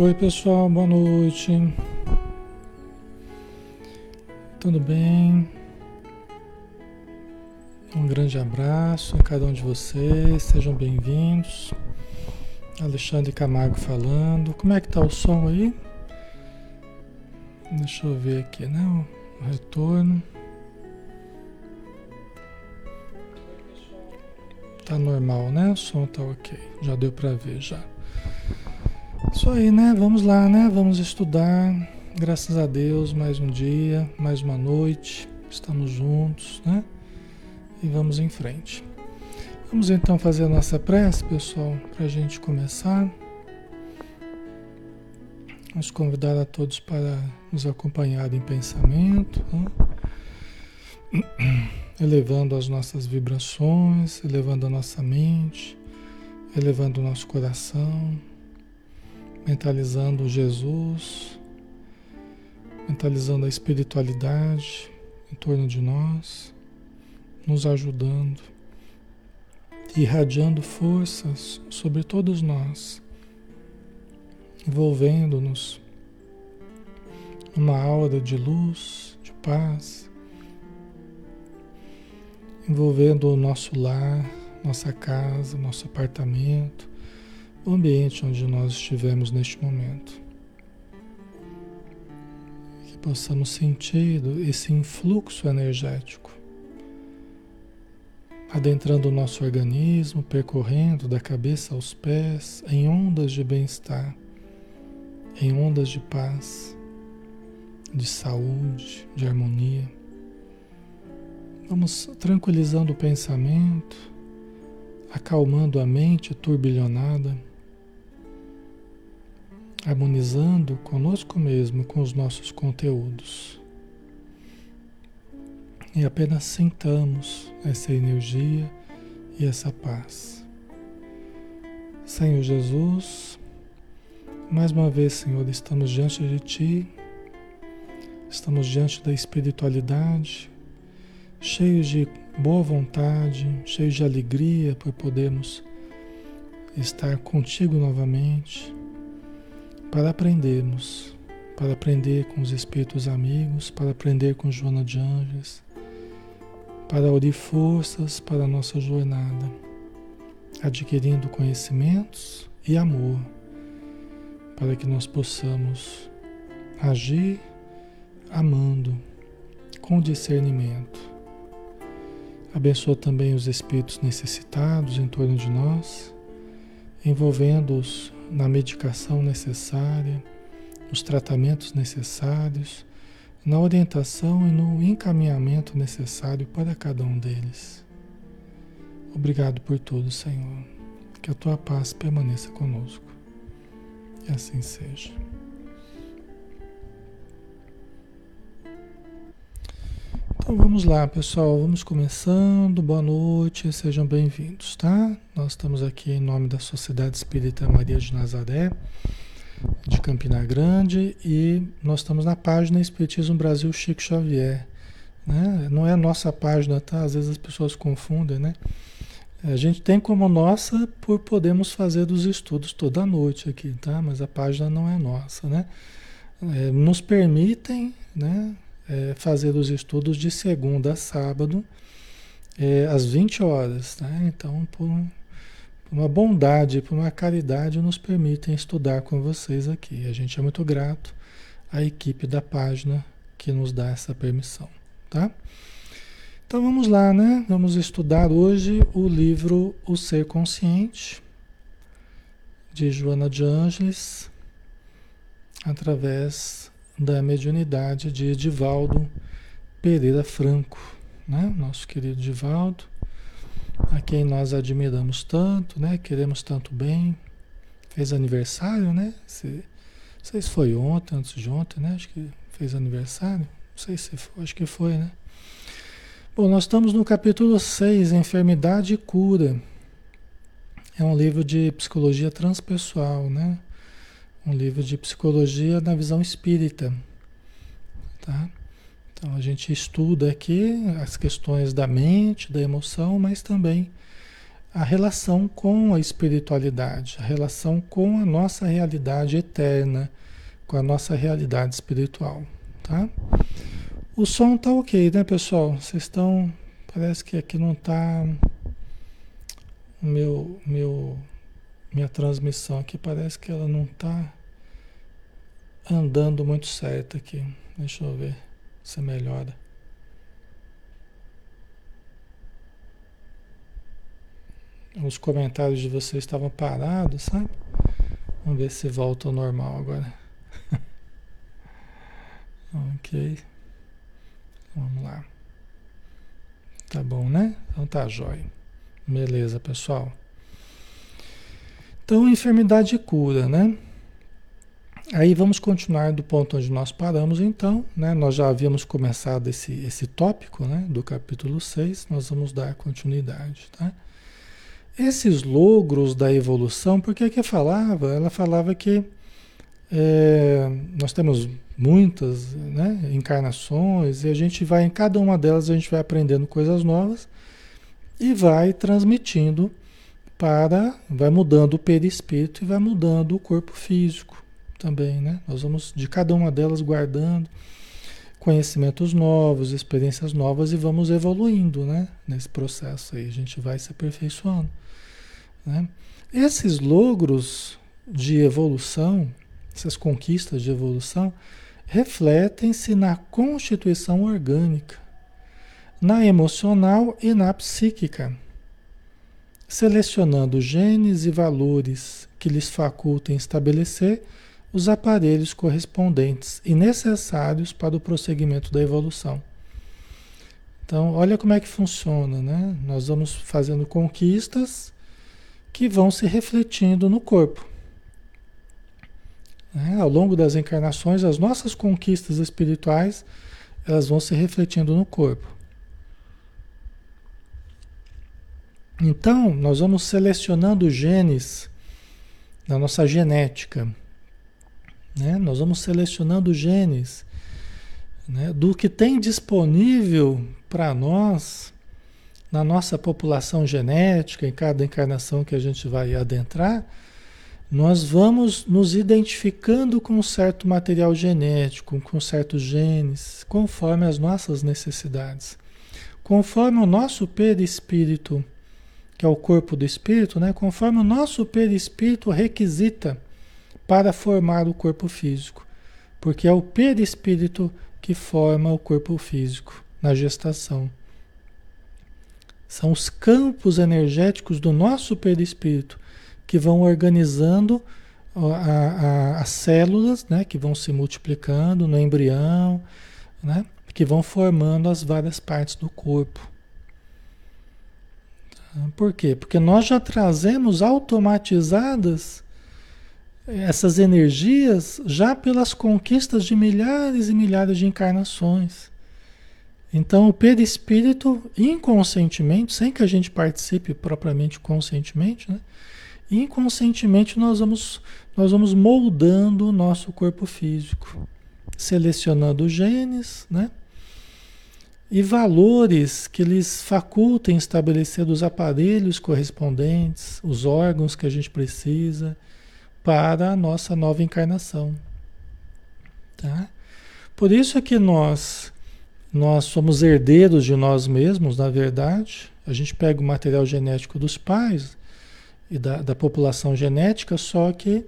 Oi pessoal, boa noite. Tudo bem? Um grande abraço a cada um de vocês, sejam bem-vindos. Alexandre Camargo falando. Como é que tá o som aí? Deixa eu ver aqui, né? O retorno. Tá normal, né? O som tá ok. Já deu para ver já. Isso aí, né? Vamos lá, né? Vamos estudar. Graças a Deus, mais um dia, mais uma noite. Estamos juntos, né? E vamos em frente. Vamos então fazer a nossa prece, pessoal, para a gente começar. Vamos convidar a todos para nos acompanhar em pensamento, né? elevando as nossas vibrações, elevando a nossa mente, elevando o nosso coração mentalizando Jesus, mentalizando a espiritualidade em torno de nós, nos ajudando, irradiando forças sobre todos nós, envolvendo-nos numa aura de luz, de paz, envolvendo o nosso lar, nossa casa, nosso apartamento, o ambiente onde nós estivemos neste momento. Que possamos sentir esse influxo energético adentrando o nosso organismo, percorrendo da cabeça aos pés em ondas de bem-estar, em ondas de paz, de saúde, de harmonia. Vamos tranquilizando o pensamento, acalmando a mente turbilhonada harmonizando conosco mesmo, com os nossos conteúdos. E apenas sentamos essa energia e essa paz. Senhor Jesus, mais uma vez, Senhor, estamos diante de Ti, estamos diante da espiritualidade, cheios de boa vontade, cheios de alegria por podermos estar contigo novamente para aprendermos, para aprender com os espíritos amigos, para aprender com Joana de Anjos, para unir forças para a nossa jornada, adquirindo conhecimentos e amor, para que nós possamos agir amando, com discernimento. Abençoa também os espíritos necessitados em torno de nós, envolvendo-os na medicação necessária, nos tratamentos necessários, na orientação e no encaminhamento necessário para cada um deles. Obrigado por tudo, Senhor. Que a tua paz permaneça conosco. E assim seja. Então vamos lá, pessoal, vamos começando. Boa noite, sejam bem-vindos, tá? Nós estamos aqui em nome da Sociedade Espírita Maria de Nazaré, de Campina Grande, e nós estamos na página Espiritismo Brasil Chico Xavier. Né? Não é a nossa página, tá? Às vezes as pessoas confundem, né? A gente tem como nossa por podermos fazer dos estudos toda noite aqui, tá? Mas a página não é nossa, né? É, nos permitem, né? É, fazer os estudos de segunda a sábado, é, às 20 horas. Né? Então, por, por, uma bondade, por uma caridade, nos permitem estudar com vocês aqui. A gente é muito grato à equipe da página que nos dá essa permissão. Tá? Então vamos lá, né? Vamos estudar hoje o livro O Ser Consciente, de Joana de Ângeles, através da mediunidade de Edivaldo Pereira Franco, né? Nosso querido Edivaldo, a quem nós admiramos tanto, né? Queremos tanto bem. Fez aniversário, né? Se, não sei se foi ontem, antes de ontem, né? Acho que fez aniversário. Não sei se foi, acho que foi, né? Bom, nós estamos no capítulo 6, Enfermidade e Cura. É um livro de psicologia transpessoal, né? Um livro de psicologia na visão espírita, tá? Então a gente estuda aqui as questões da mente, da emoção, mas também a relação com a espiritualidade, a relação com a nossa realidade eterna, com a nossa realidade espiritual, tá? O som tá ok, né, pessoal? Vocês estão. Parece que aqui não tá. Meu, meu, minha transmissão aqui parece que ela não tá andando muito certo aqui. Deixa eu ver se melhora. Os comentários de vocês estavam parados, sabe? Vamos ver se volta ao normal agora. ok. Vamos lá. Tá bom, né? Então tá jóia. Beleza, pessoal. Então, enfermidade cura, né? Aí vamos continuar do ponto onde nós paramos, então, né? Nós já havíamos começado esse, esse tópico, né? Do capítulo 6, nós vamos dar continuidade, tá? Esses logros da evolução, por que que falava? Ela falava que é, nós temos muitas né, encarnações e a gente vai, em cada uma delas, a gente vai aprendendo coisas novas e vai transmitindo para, vai mudando o perispírito e vai mudando o corpo físico também, né? Nós vamos de cada uma delas guardando conhecimentos novos, experiências novas e vamos evoluindo, né? Nesse processo aí, a gente vai se aperfeiçoando. Né? Esses logros de evolução, essas conquistas de evolução, refletem-se na constituição orgânica, na emocional e na psíquica, selecionando genes e valores que lhes facultem estabelecer os aparelhos correspondentes e necessários para o prosseguimento da evolução. Então, olha como é que funciona, né? Nós vamos fazendo conquistas que vão se refletindo no corpo. É, ao longo das encarnações, as nossas conquistas espirituais elas vão se refletindo no corpo. Então, nós vamos selecionando genes da nossa genética. Né? Nós vamos selecionando genes né? do que tem disponível para nós na nossa população genética, em cada encarnação que a gente vai adentrar nós vamos nos identificando com certo material genético, com certos genes, conforme as nossas necessidades. Conforme o nosso perispírito, que é o corpo do espírito, né? conforme o nosso perispírito requisita para formar o corpo físico. Porque é o perispírito que forma o corpo físico na gestação. São os campos energéticos do nosso perispírito que vão organizando a, a, as células, né, que vão se multiplicando no embrião, né, que vão formando as várias partes do corpo. Por quê? Porque nós já trazemos automatizadas essas energias já pelas conquistas de milhares e milhares de encarnações. Então, o perispírito, inconscientemente, sem que a gente participe propriamente conscientemente, né? inconscientemente nós vamos, nós vamos moldando o nosso corpo físico, selecionando genes, né? E valores que lhes facultem estabelecer os aparelhos correspondentes, os órgãos que a gente precisa para a nossa nova encarnação. Tá? Por isso é que nós nós somos herdeiros de nós mesmos, na verdade. A gente pega o material genético dos pais, e da, da população genética, só que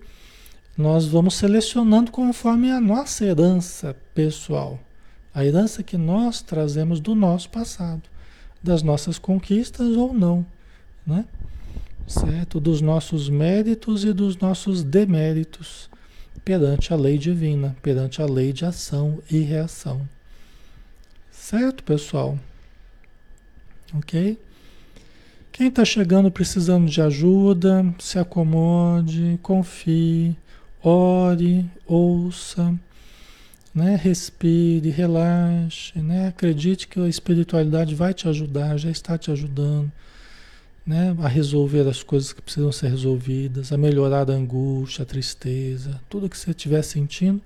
nós vamos selecionando conforme a nossa herança pessoal, a herança que nós trazemos do nosso passado, das nossas conquistas ou não, né? Certo? Dos nossos méritos e dos nossos deméritos perante a lei divina, perante a lei de ação e reação. Certo, pessoal? Ok? Quem está chegando precisando de ajuda, se acomode, confie, ore, ouça, né? respire, relaxe, né? acredite que a espiritualidade vai te ajudar, já está te ajudando né? a resolver as coisas que precisam ser resolvidas, a melhorar a angústia, a tristeza, tudo que você estiver sentindo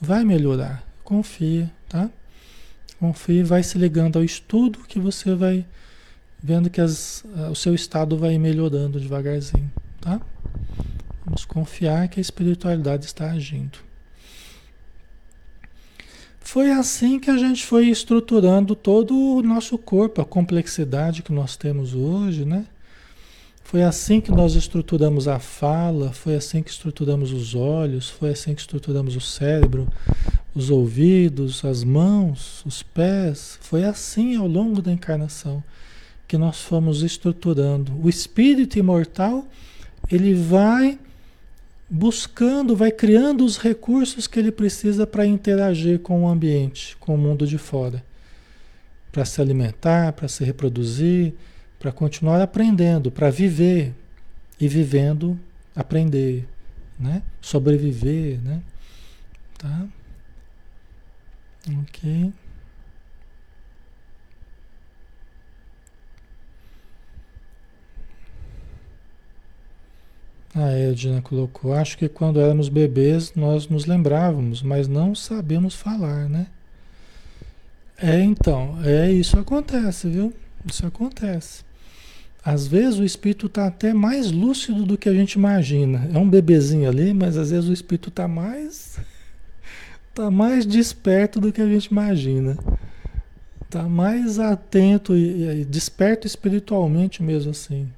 vai melhorar. Confia, tá? Confie, vai se ligando ao estudo que você vai vendo que as, o seu estado vai melhorando devagarzinho, tá? Vamos confiar que a espiritualidade está agindo. Foi assim que a gente foi estruturando todo o nosso corpo, a complexidade que nós temos hoje, né? Foi assim que nós estruturamos a fala, foi assim que estruturamos os olhos, foi assim que estruturamos o cérebro, os ouvidos, as mãos, os pés. Foi assim ao longo da encarnação que nós fomos estruturando. O espírito imortal, ele vai buscando, vai criando os recursos que ele precisa para interagir com o ambiente, com o mundo de fora, para se alimentar, para se reproduzir, para continuar aprendendo, para viver e vivendo aprender, né? Sobreviver, né? Tá? Ok. A Edna colocou, acho que quando éramos bebês nós nos lembrávamos, mas não sabemos falar, né? É, então, é isso acontece, viu? Isso acontece. Às vezes o espírito está até mais lúcido do que a gente imagina. É um bebezinho ali, mas às vezes o espírito está mais tá mais desperto do que a gente imagina. Está mais atento e, e desperto espiritualmente mesmo assim.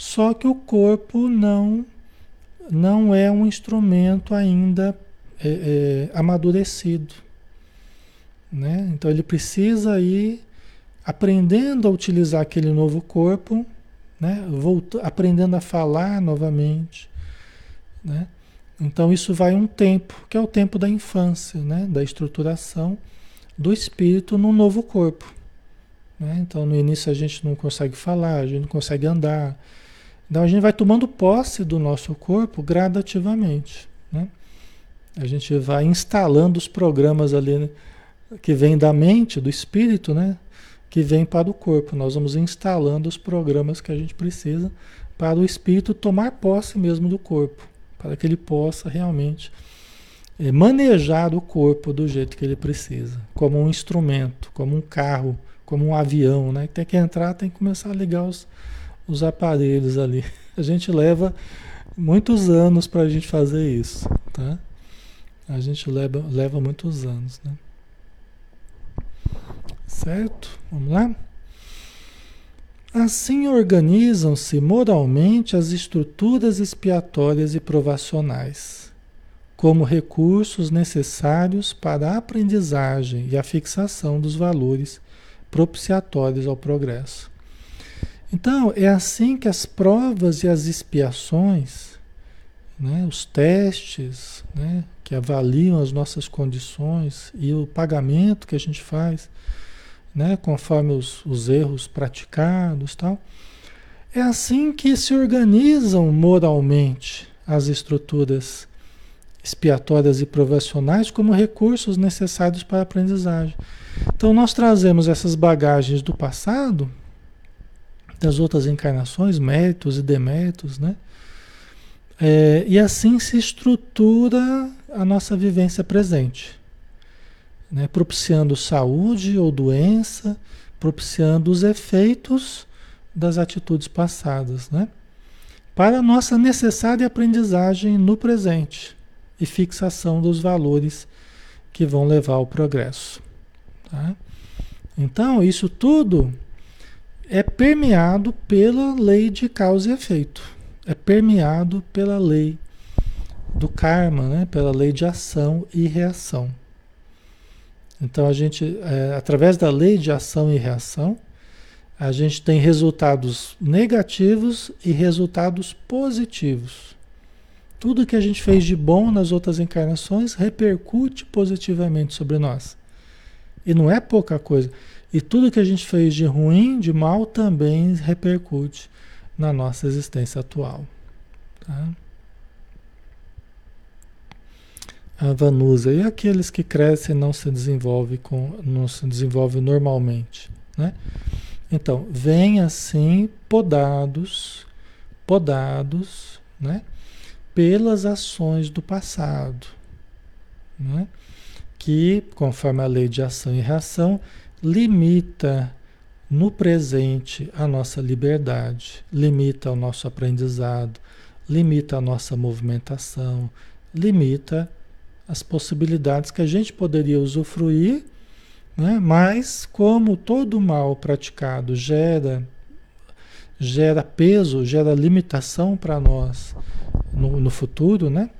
Só que o corpo não, não é um instrumento ainda é, é, amadurecido. Né? Então ele precisa ir aprendendo a utilizar aquele novo corpo, né? Volta, aprendendo a falar novamente. Né? Então isso vai um tempo, que é o tempo da infância, né? da estruturação do espírito no novo corpo. Né? Então no início a gente não consegue falar, a gente não consegue andar, então a gente vai tomando posse do nosso corpo gradativamente. Né? A gente vai instalando os programas ali né, que vêm da mente, do espírito, né? que vem para o corpo. Nós vamos instalando os programas que a gente precisa para o espírito tomar posse mesmo do corpo, para que ele possa realmente é, manejar o corpo do jeito que ele precisa, como um instrumento, como um carro, como um avião, né? Tem que entrar, tem que começar a ligar os, os aparelhos ali. A gente leva muitos anos para a gente fazer isso, tá? A gente leva, leva muitos anos, né? Certo? Vamos lá? Assim organizam-se moralmente as estruturas expiatórias e provacionais, como recursos necessários para a aprendizagem e a fixação dos valores propiciatórios ao progresso. Então, é assim que as provas e as expiações, né, os testes, né, que avaliam as nossas condições e o pagamento que a gente faz, né, conforme os, os erros praticados tal, é assim que se organizam moralmente as estruturas expiatórias e provacionais como recursos necessários para a aprendizagem. Então, nós trazemos essas bagagens do passado das outras encarnações, méritos e deméritos, né? É, e assim se estrutura a nossa vivência presente, né? propiciando saúde ou doença, propiciando os efeitos das atitudes passadas, né? para a nossa necessária aprendizagem no presente e fixação dos valores que vão levar ao progresso. Tá? Então, isso tudo é permeado pela lei de causa e efeito. É permeado pela lei do karma, né? pela lei de ação e reação. Então a gente, é, através da lei de ação e reação, a gente tem resultados negativos e resultados positivos. Tudo que a gente fez de bom nas outras encarnações repercute positivamente sobre nós. E não é pouca coisa. E tudo que a gente fez de ruim, de mal, também repercute na nossa existência atual. Tá? A Vanusa. E aqueles que crescem não se desenvolvem com, não se desenvolvem normalmente, né? Então, vem assim podados, podados, né? Pelas ações do passado, né? Que, conforme a lei de ação e reação, limita no presente a nossa liberdade, limita o nosso aprendizado, limita a nossa movimentação, limita as possibilidades que a gente poderia usufruir, né? mas como todo mal praticado gera gera peso, gera limitação para nós no, no futuro, né?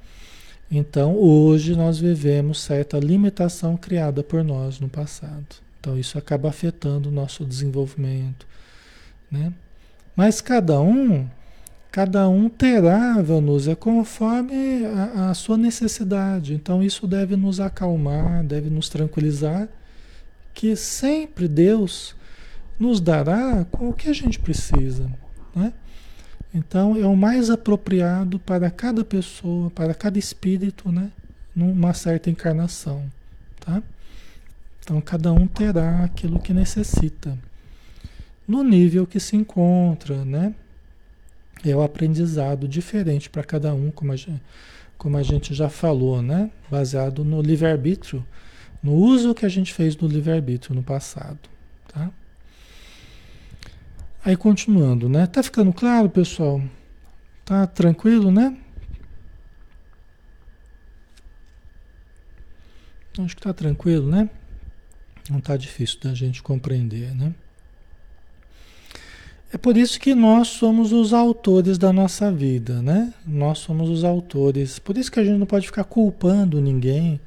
Então, hoje nós vivemos certa limitação criada por nós no passado. Então, isso acaba afetando o nosso desenvolvimento, né? Mas cada um, cada um terá, Vanusa, conforme a, a sua necessidade. Então, isso deve nos acalmar, deve nos tranquilizar, que sempre Deus nos dará com o que a gente precisa, né? Então é o mais apropriado para cada pessoa, para cada espírito, né? Numa certa encarnação, tá? Então cada um terá aquilo que necessita. No nível que se encontra, né? É o aprendizado diferente para cada um, como a, gente, como a gente já falou, né? Baseado no livre-arbítrio, no uso que a gente fez do livre-arbítrio no passado, tá? Aí continuando, né? Tá ficando claro, pessoal? Tá tranquilo, né? Acho que tá tranquilo, né? Não tá difícil da gente compreender, né? É por isso que nós somos os autores da nossa vida, né? Nós somos os autores. Por isso que a gente não pode ficar culpando ninguém.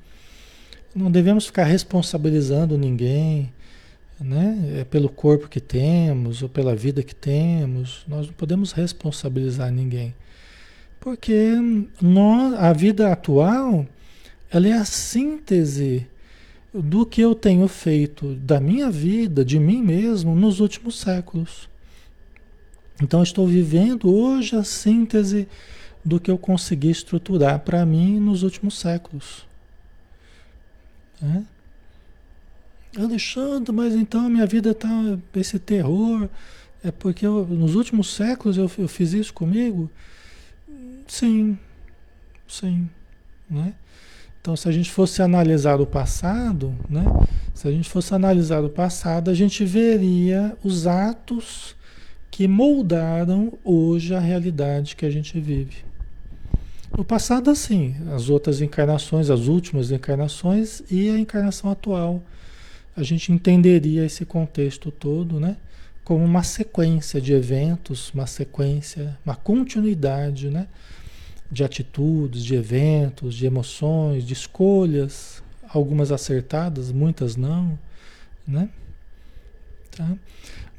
Não devemos ficar responsabilizando ninguém né? É pelo corpo que temos ou pela vida que temos, nós não podemos responsabilizar ninguém. Porque nós, a vida atual, ela é a síntese do que eu tenho feito da minha vida, de mim mesmo, nos últimos séculos. Então, estou vivendo hoje a síntese do que eu consegui estruturar para mim nos últimos séculos. Né? Alexandre, mas então minha vida está esse terror. É porque eu, nos últimos séculos eu, eu fiz isso comigo? Sim, sim. Né? Então, se a gente fosse analisar o passado, né? se a gente fosse analisar o passado, a gente veria os atos que moldaram hoje a realidade que a gente vive. No passado, assim, as outras encarnações, as últimas encarnações e a encarnação atual a gente entenderia esse contexto todo, né? Como uma sequência de eventos, uma sequência, uma continuidade, né? De atitudes, de eventos, de emoções, de escolhas, algumas acertadas, muitas não, né? Tá?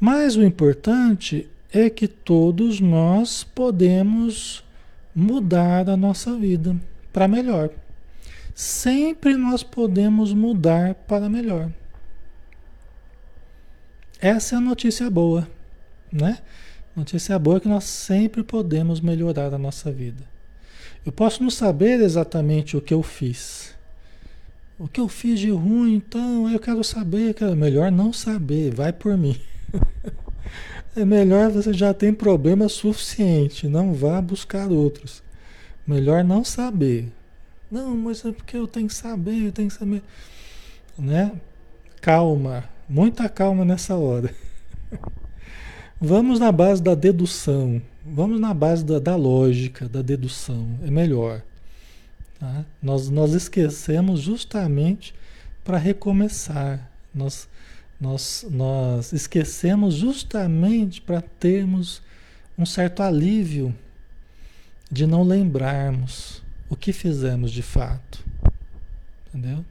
Mas o importante é que todos nós podemos mudar a nossa vida para melhor. Sempre nós podemos mudar para melhor. Essa é a notícia boa, né? Notícia boa é que nós sempre podemos melhorar a nossa vida. Eu posso não saber exatamente o que eu fiz. O que eu fiz de ruim, então eu quero saber, melhor não saber, vai por mim. é melhor você já tem problema suficiente, não vá buscar outros. Melhor não saber. Não, mas é porque eu tenho que saber, eu tenho que saber. Né? Calma, Muita calma nessa hora. Vamos na base da dedução. Vamos na base da, da lógica, da dedução. É melhor. Tá? Nós, nós esquecemos justamente para recomeçar. Nós, nós, nós esquecemos justamente para termos um certo alívio de não lembrarmos o que fizemos de fato. Entendeu?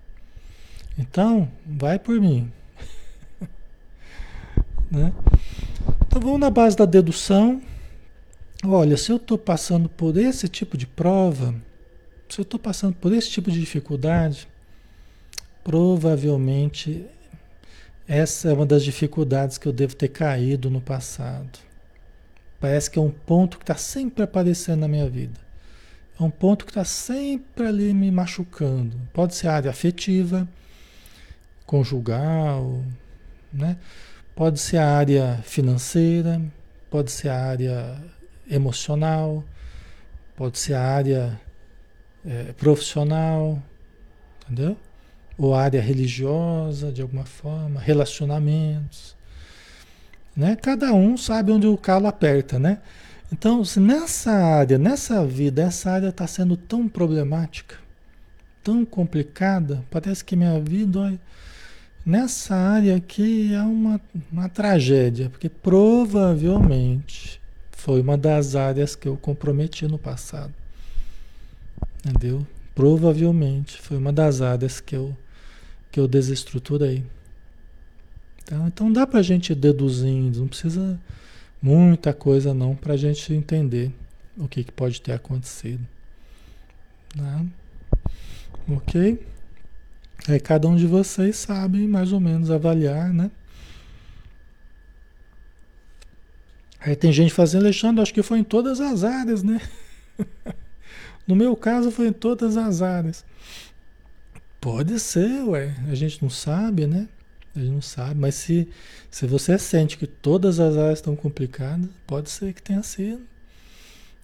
Então, vai por mim. Né? Então vamos na base da dedução. Olha, se eu estou passando por esse tipo de prova, se eu estou passando por esse tipo de dificuldade, provavelmente essa é uma das dificuldades que eu devo ter caído no passado. Parece que é um ponto que está sempre aparecendo na minha vida. É um ponto que está sempre ali me machucando. Pode ser área afetiva, conjugal, né? Pode ser a área financeira, pode ser a área emocional, pode ser a área é, profissional, entendeu? Ou área religiosa, de alguma forma, relacionamentos. Né? Cada um sabe onde o calo aperta, né? Então, se nessa área, nessa vida, essa área está sendo tão problemática, tão complicada, parece que minha vida, olha, nessa área aqui é uma, uma tragédia, porque provavelmente foi uma das áreas que eu comprometi no passado. Entendeu? Provavelmente foi uma das áreas que eu, que eu desestruturei. Então, então dá para a gente ir deduzindo, não precisa muita coisa não para a gente entender o que, que pode ter acontecido. Tá? Ok? Aí cada um de vocês sabe mais ou menos avaliar, né? Aí tem gente fazendo, Alexandre, acho que foi em todas as áreas, né? no meu caso foi em todas as áreas. Pode ser, ué. A gente não sabe, né? A gente não sabe, mas se, se você sente que todas as áreas estão complicadas, pode ser que tenha sido.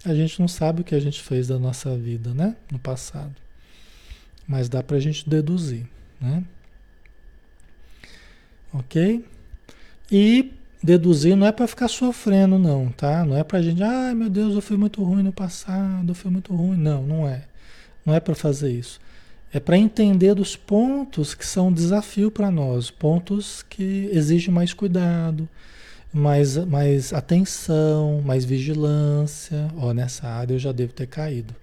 A gente não sabe o que a gente fez da nossa vida, né? No passado. Mas dá para a gente deduzir, né? Ok? E deduzir não é para ficar sofrendo, não, tá? Não é para gente, ai meu Deus, eu fui muito ruim no passado, eu fui muito ruim. Não, não é. Não é para fazer isso. É para entender dos pontos que são um desafio para nós, pontos que exigem mais cuidado, mais, mais atenção, mais vigilância. Ó, nessa área eu já devo ter caído,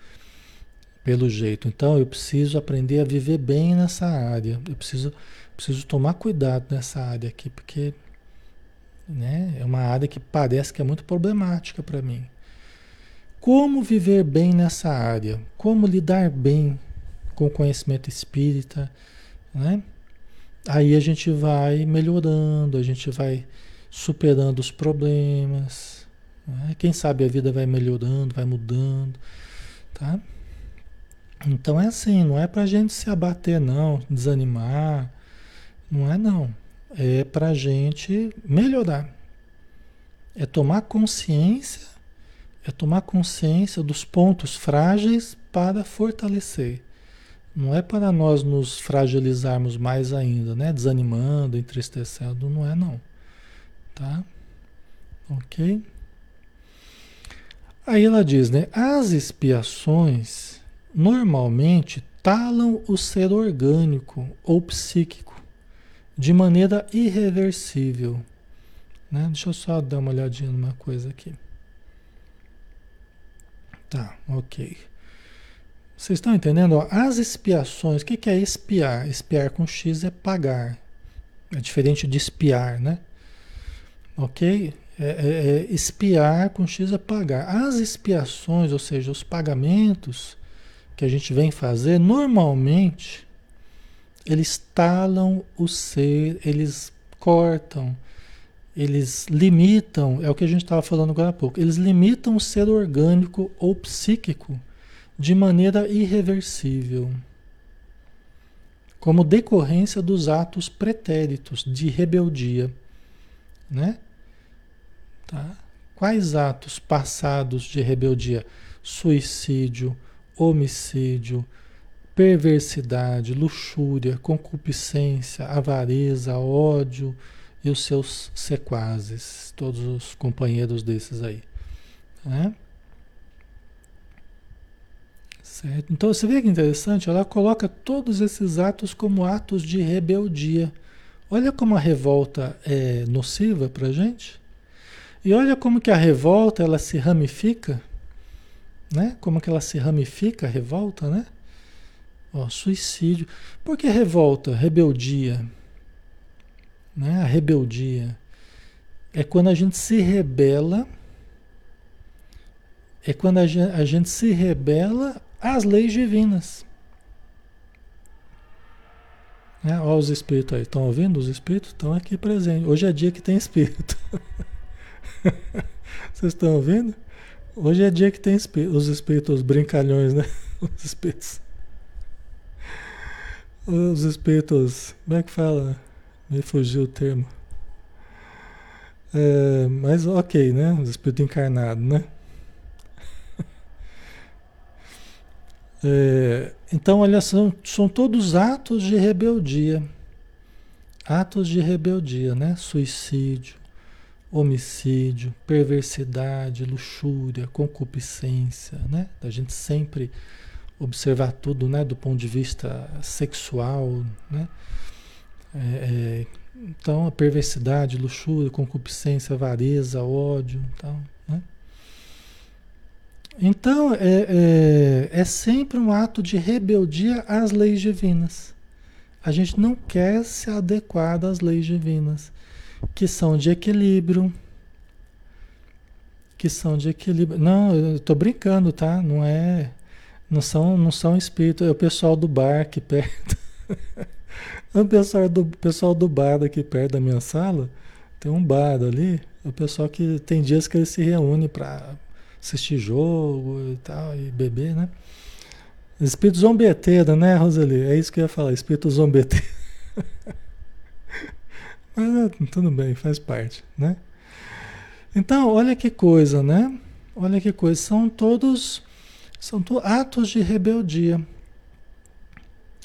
pelo jeito. Então eu preciso aprender a viver bem nessa área. Eu preciso, preciso tomar cuidado nessa área aqui, porque né, é uma área que parece que é muito problemática para mim. Como viver bem nessa área? Como lidar bem com o conhecimento espírita, né? Aí a gente vai melhorando, a gente vai superando os problemas. Né? Quem sabe a vida vai melhorando, vai mudando, tá? Então é assim, não é pra gente se abater não, desanimar, não é não. É pra gente melhorar. É tomar consciência, é tomar consciência dos pontos frágeis para fortalecer. Não é para nós nos fragilizarmos mais ainda, né? Desanimando, entristecendo, não é não. Tá? Ok? Aí ela diz, né? As expiações normalmente talam o ser orgânico ou psíquico de maneira irreversível. Né? Deixa eu só dar uma olhadinha numa coisa aqui. Tá, ok. Vocês estão entendendo? As expiações, o que é espiar? Espiar com X é pagar. É diferente de espiar, né? Ok? É, é, é, espiar com X é pagar. As expiações, ou seja, os pagamentos que a gente vem fazer, normalmente, eles talam o ser, eles cortam, eles limitam, é o que a gente estava falando agora há pouco, eles limitam o ser orgânico ou psíquico de maneira irreversível, como decorrência dos atos pretéritos de rebeldia, né? Tá? Quais atos passados de rebeldia? Suicídio, homicídio, perversidade, luxúria, concupiscência, avareza, ódio e os seus sequazes, todos os companheiros desses aí. Né? Certo? Então você vê que interessante, ela coloca todos esses atos como atos de rebeldia. Olha como a revolta é nociva para a gente. E olha como que a revolta ela se ramifica, né? Como que ela se ramifica a revolta, né? Ó, suicídio. Por que revolta? Rebeldia. Né? A rebeldia é quando a gente se rebela, é quando a gente, a gente se rebela as leis divinas. É, olha os espíritos aí, estão ouvindo? Os espíritos estão aqui presentes. Hoje é dia que tem espírito. Vocês estão ouvindo? Hoje é dia que tem os espíritos, os brincalhões, né? Os espíritos. Os espíritos. Como é que fala? Me fugiu o termo. É, mas ok, né? Os espíritos encarnados, né? É, então, olha, são, são todos atos de rebeldia. Atos de rebeldia, né? Suicídio, homicídio, perversidade, luxúria, concupiscência, né? Da gente sempre observar tudo, né? Do ponto de vista sexual, né? É, é, então, a perversidade, luxúria, concupiscência, avareza, ódio, então, né? Então, é, é, é sempre um ato de rebeldia às leis divinas. A gente não quer se adequar às leis divinas, que são de equilíbrio, que são de equilíbrio. Não, eu estou brincando, tá? Não é, não são, não são espíritos. É o pessoal do bar aqui perto. o pessoal do pessoal do bar aqui perto da minha sala tem um bar ali. O pessoal que tem dias que eles se reúnem para assistir jogo e tal, e beber, né? Espírito zombeteiro, né, Roseli? É isso que eu ia falar, espírito zombeteiro. Mas é, tudo bem, faz parte, né? Então, olha que coisa, né? Olha que coisa, são todos são atos de rebeldia.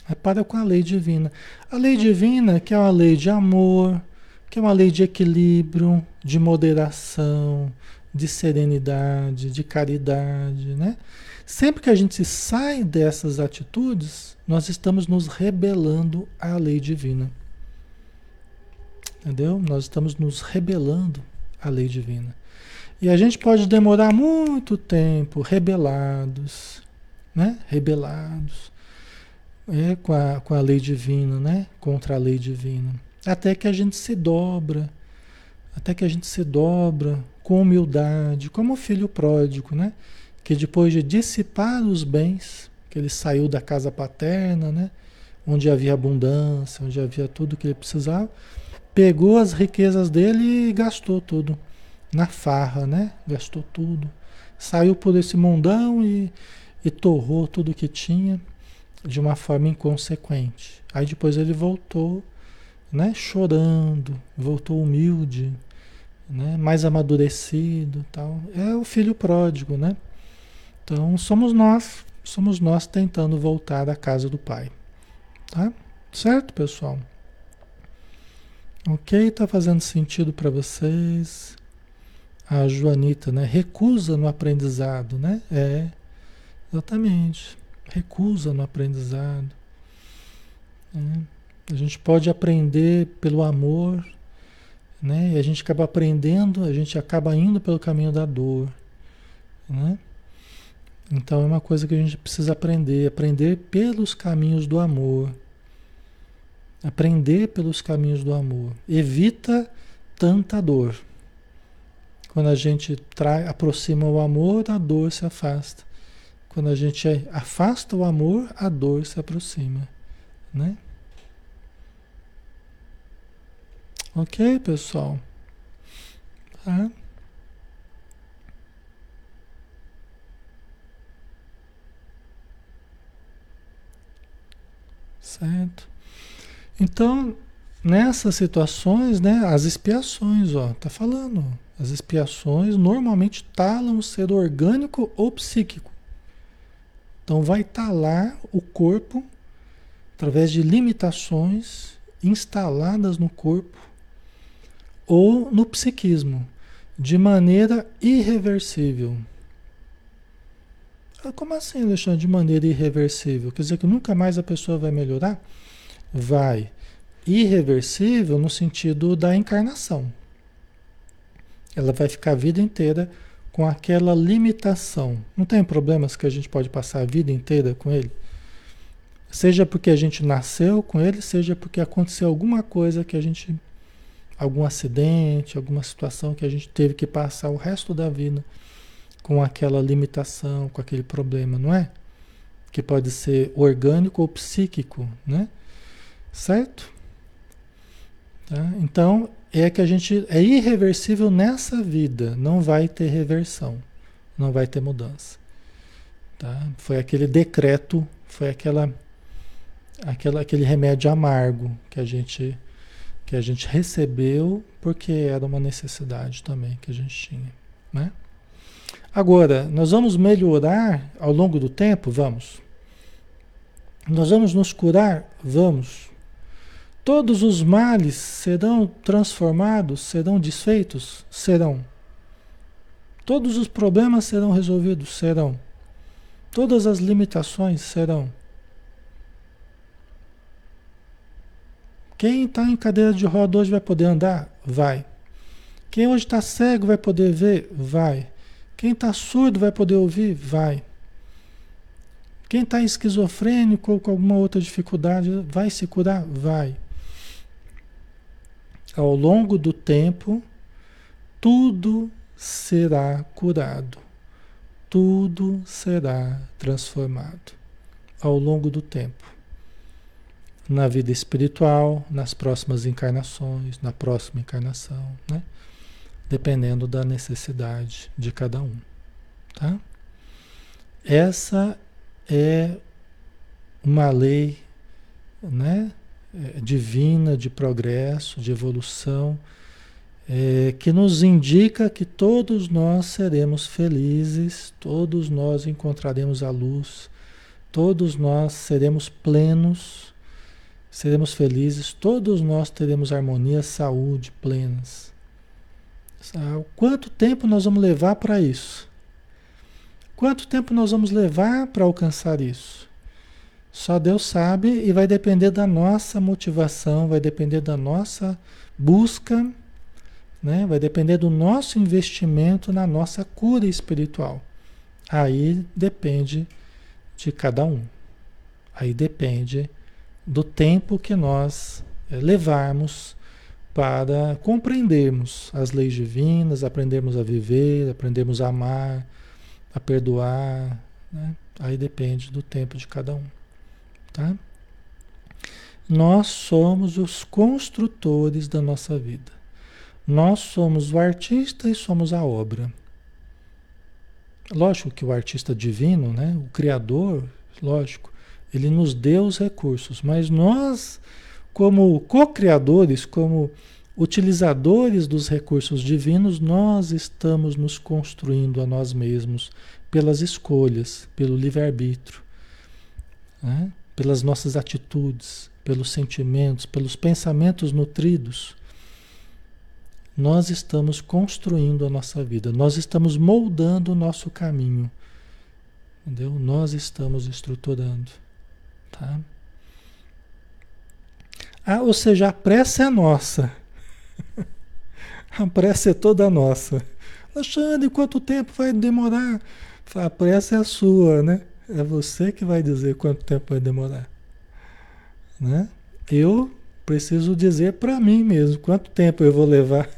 É para com a lei divina. A lei divina, que é uma lei de amor, que é uma lei de equilíbrio, de moderação, de serenidade, de caridade, né? Sempre que a gente sai dessas atitudes, nós estamos nos rebelando à lei divina. Entendeu? Nós estamos nos rebelando à lei divina. E a gente pode demorar muito tempo rebelados, né? Rebelados é, com, a, com a lei divina, né? Contra a lei divina. Até que a gente se dobra, até que a gente se dobra com humildade, como o filho pródigo, né? Que depois de dissipar os bens, que ele saiu da casa paterna, né? Onde havia abundância, onde havia tudo que ele precisava, pegou as riquezas dele e gastou tudo na farra, né? Gastou tudo. Saiu por esse mundão e, e torrou tudo que tinha de uma forma inconsequente. Aí depois ele voltou, né? Chorando, voltou humilde, né? mais amadurecido tal. É o filho pródigo, né? Então somos nós, somos nós tentando voltar à casa do Pai. Tá? Certo, pessoal? Ok? Tá fazendo sentido para vocês? A Joanita, né? Recusa no aprendizado, né? É, exatamente. Recusa no aprendizado. É. A gente pode aprender pelo amor, né? E a gente acaba aprendendo, a gente acaba indo pelo caminho da dor, né? Então é uma coisa que a gente precisa aprender, aprender pelos caminhos do amor. Aprender pelos caminhos do amor. Evita tanta dor. Quando a gente trai, aproxima o amor, a dor se afasta. Quando a gente afasta o amor, a dor se aproxima, né? Ok, pessoal? Tá? Certo? Então, nessas situações, né, as expiações, ó, tá falando, as expiações normalmente talam o ser orgânico ou psíquico. Então vai talar o corpo através de limitações instaladas no corpo ou no psiquismo, de maneira irreversível. Ah, como assim, Alexandre, de maneira irreversível? Quer dizer que nunca mais a pessoa vai melhorar? Vai. Irreversível no sentido da encarnação. Ela vai ficar a vida inteira com aquela limitação. Não tem problemas que a gente pode passar a vida inteira com ele? Seja porque a gente nasceu com ele, seja porque aconteceu alguma coisa que a gente algum acidente, alguma situação que a gente teve que passar o resto da vida com aquela limitação, com aquele problema, não é? Que pode ser orgânico ou psíquico, né? Certo? Tá? Então, é que a gente é irreversível nessa vida, não vai ter reversão, não vai ter mudança. Tá? Foi aquele decreto, foi aquela, aquela aquele remédio amargo que a gente que a gente recebeu porque era uma necessidade também que a gente tinha, né? Agora, nós vamos melhorar ao longo do tempo? Vamos. Nós vamos nos curar? Vamos. Todos os males serão transformados, serão desfeitos? Serão. Todos os problemas serão resolvidos? Serão. Todas as limitações serão. Quem está em cadeira de roda hoje vai poder andar? Vai. Quem hoje está cego vai poder ver? Vai. Quem está surdo vai poder ouvir? Vai. Quem está esquizofrênico ou com alguma outra dificuldade vai se curar? Vai. Ao longo do tempo, tudo será curado, tudo será transformado ao longo do tempo na vida espiritual, nas próximas encarnações, na próxima encarnação, né? Dependendo da necessidade de cada um, tá? Essa é uma lei, né? É, divina de progresso, de evolução, é, que nos indica que todos nós seremos felizes, todos nós encontraremos a luz, todos nós seremos plenos seremos felizes, todos nós teremos harmonia, saúde plenas. Quanto tempo nós vamos levar para isso? Quanto tempo nós vamos levar para alcançar isso? Só Deus sabe e vai depender da nossa motivação, vai depender da nossa busca, né? vai depender do nosso investimento na nossa cura espiritual. Aí depende de cada um. Aí depende do tempo que nós eh, levarmos para compreendermos as leis divinas, aprendermos a viver, aprendermos a amar, a perdoar. Né? Aí depende do tempo de cada um. Tá? Nós somos os construtores da nossa vida. Nós somos o artista e somos a obra. Lógico que o artista divino, né? o criador, lógico, ele nos deu os recursos, mas nós, como co-criadores, como utilizadores dos recursos divinos, nós estamos nos construindo a nós mesmos pelas escolhas, pelo livre-arbítrio, né? Pelas nossas atitudes, pelos sentimentos, pelos pensamentos nutridos. Nós estamos construindo a nossa vida, nós estamos moldando o nosso caminho. Entendeu? Nós estamos estruturando. Tá? Ah, ou seja, a pressa é nossa. A pressa é toda nossa. Alexandre, quanto tempo vai demorar? A pressa é sua, né? É você que vai dizer quanto tempo vai demorar. Né? Eu preciso dizer para mim mesmo quanto tempo eu vou levar,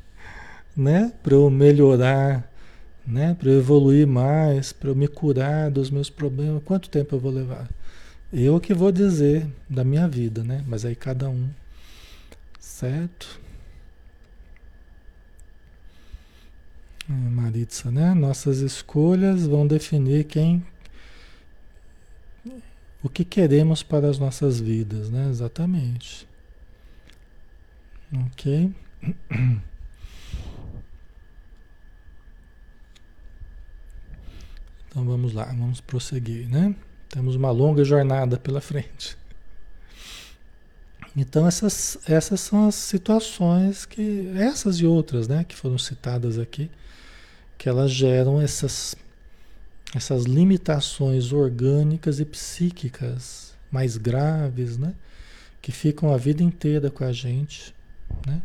né? Para eu melhorar, né? Para eu evoluir mais, para eu me curar dos meus problemas, quanto tempo eu vou levar? Eu que vou dizer da minha vida, né? Mas aí cada um, certo? É, Maritza, né? Nossas escolhas vão definir quem, o que queremos para as nossas vidas, né? Exatamente. Ok? Então vamos lá, vamos prosseguir, né? Temos uma longa jornada pela frente. Então essas, essas são as situações que essas e outras, né, que foram citadas aqui, que elas geram essas essas limitações orgânicas e psíquicas mais graves, né, que ficam a vida inteira com a gente, né?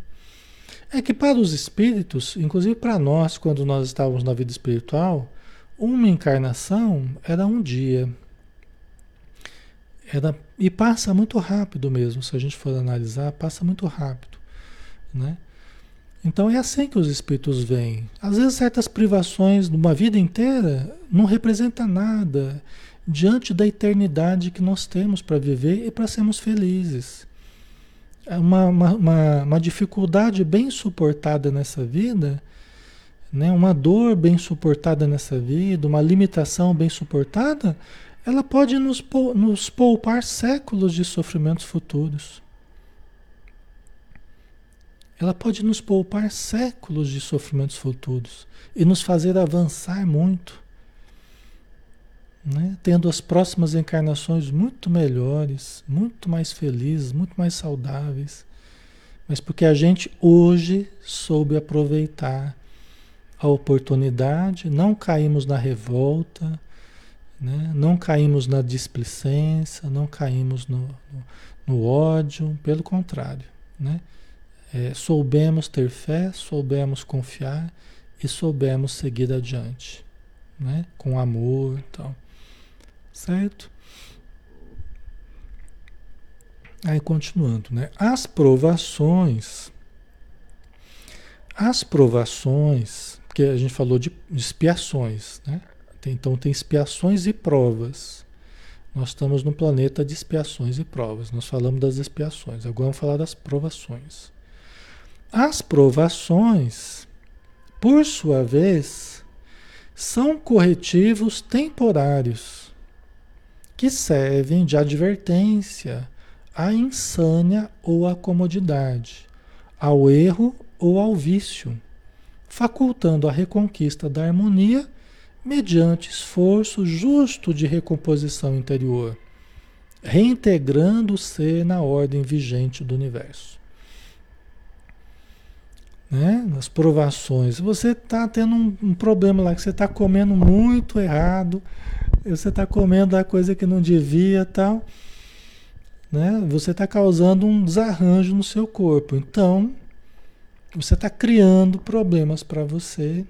É que para os espíritos, inclusive para nós, quando nós estávamos na vida espiritual, uma encarnação era um dia, era, e passa muito rápido mesmo, se a gente for analisar, passa muito rápido. Né? Então é assim que os espíritos vêm. Às vezes certas privações de uma vida inteira não representa nada diante da eternidade que nós temos para viver e para sermos felizes. É uma, uma, uma, dificuldade bem suportada nessa vida, né? uma dor bem suportada nessa vida, uma limitação bem suportada, ela pode nos, nos poupar séculos de sofrimentos futuros. Ela pode nos poupar séculos de sofrimentos futuros e nos fazer avançar muito. né? tendo as próximas encarnações muito melhores, muito mais felizes, muito mais saudáveis, mas porque a gente hoje soube aproveitar a oportunidade, não caímos na revolta, né? não caímos na displicência, não caímos no, no, no ódio, pelo contrário, né? É, soubemos ter fé, soubemos confiar e soubemos seguir adiante, né? com amor e tal. Certo? Aí continuando, né? As provações, as provações, porque a gente falou de, expiações, né? Então tem expiações e provas. Nós estamos no planeta de expiações e provas. Nós falamos das expiações, agora vamos falar das provações. As provações, por sua vez, são corretivos temporários que servem de advertência à insânia ou à comodidade, ao erro ou ao vício, facultando a reconquista da harmonia mediante esforço justo de recomposição interior, reintegrando o ser na ordem vigente do universo. Né? Nas provações, você está tendo um, um problema lá que você está comendo muito errado, você está comendo a coisa que não devia tal, né? Você está causando um desarranjo no seu corpo. Então, você está criando problemas para você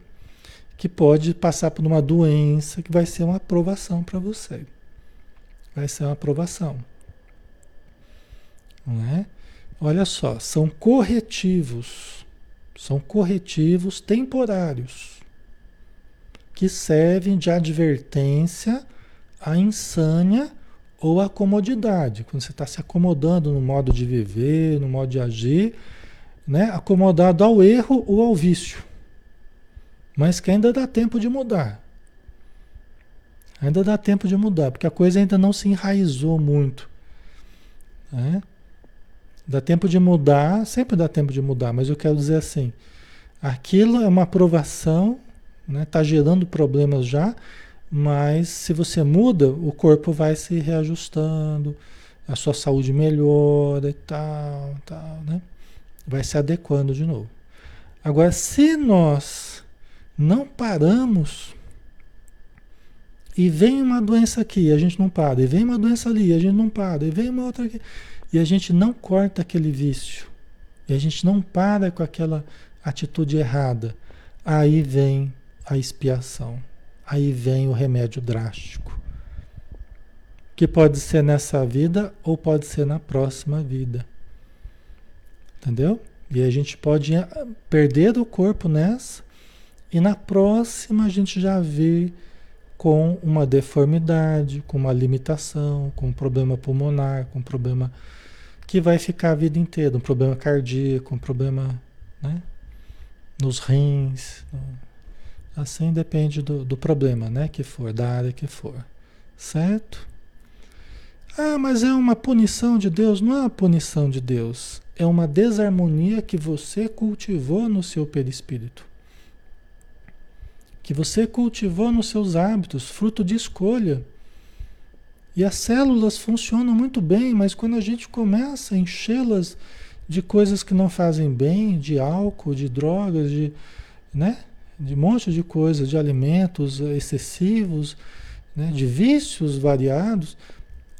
que pode passar por uma doença que vai ser uma aprovação para você. Vai ser uma aprovação. Não é? Olha só, são corretivos. São corretivos temporários que servem de advertência à insânia ou à comodidade. Quando você está se acomodando no modo de viver, no modo de agir, né? acomodado ao erro ou ao vício. Mas que ainda dá tempo de mudar. Ainda dá tempo de mudar, porque a coisa ainda não se enraizou muito. Né? Dá tempo de mudar, sempre dá tempo de mudar, mas eu quero dizer assim: aquilo é uma aprovação né? Tá gerando problemas já, mas se você muda, o corpo vai se reajustando, a sua saúde melhora e tal, tal, né? Vai se adequando de novo. Agora, se nós não paramos e vem uma doença aqui, a gente não para, e vem uma doença ali, a gente não para, e vem uma outra aqui, e a gente não corta aquele vício, e a gente não para com aquela atitude errada, aí vem a expiação. Aí vem o remédio drástico. Que pode ser nessa vida ou pode ser na próxima vida. Entendeu? E a gente pode perder o corpo nessa e na próxima a gente já vê com uma deformidade, com uma limitação, com um problema pulmonar, com um problema que vai ficar a vida inteira, um problema cardíaco, um problema né, nos rins, Assim depende do, do problema, né? Que for, da área que for. Certo? Ah, mas é uma punição de Deus? Não é uma punição de Deus. É uma desarmonia que você cultivou no seu perispírito. Que você cultivou nos seus hábitos, fruto de escolha. E as células funcionam muito bem, mas quando a gente começa a enchê-las de coisas que não fazem bem, de álcool, de drogas, de, né? de um monte de coisas, de alimentos excessivos, né, de vícios variados,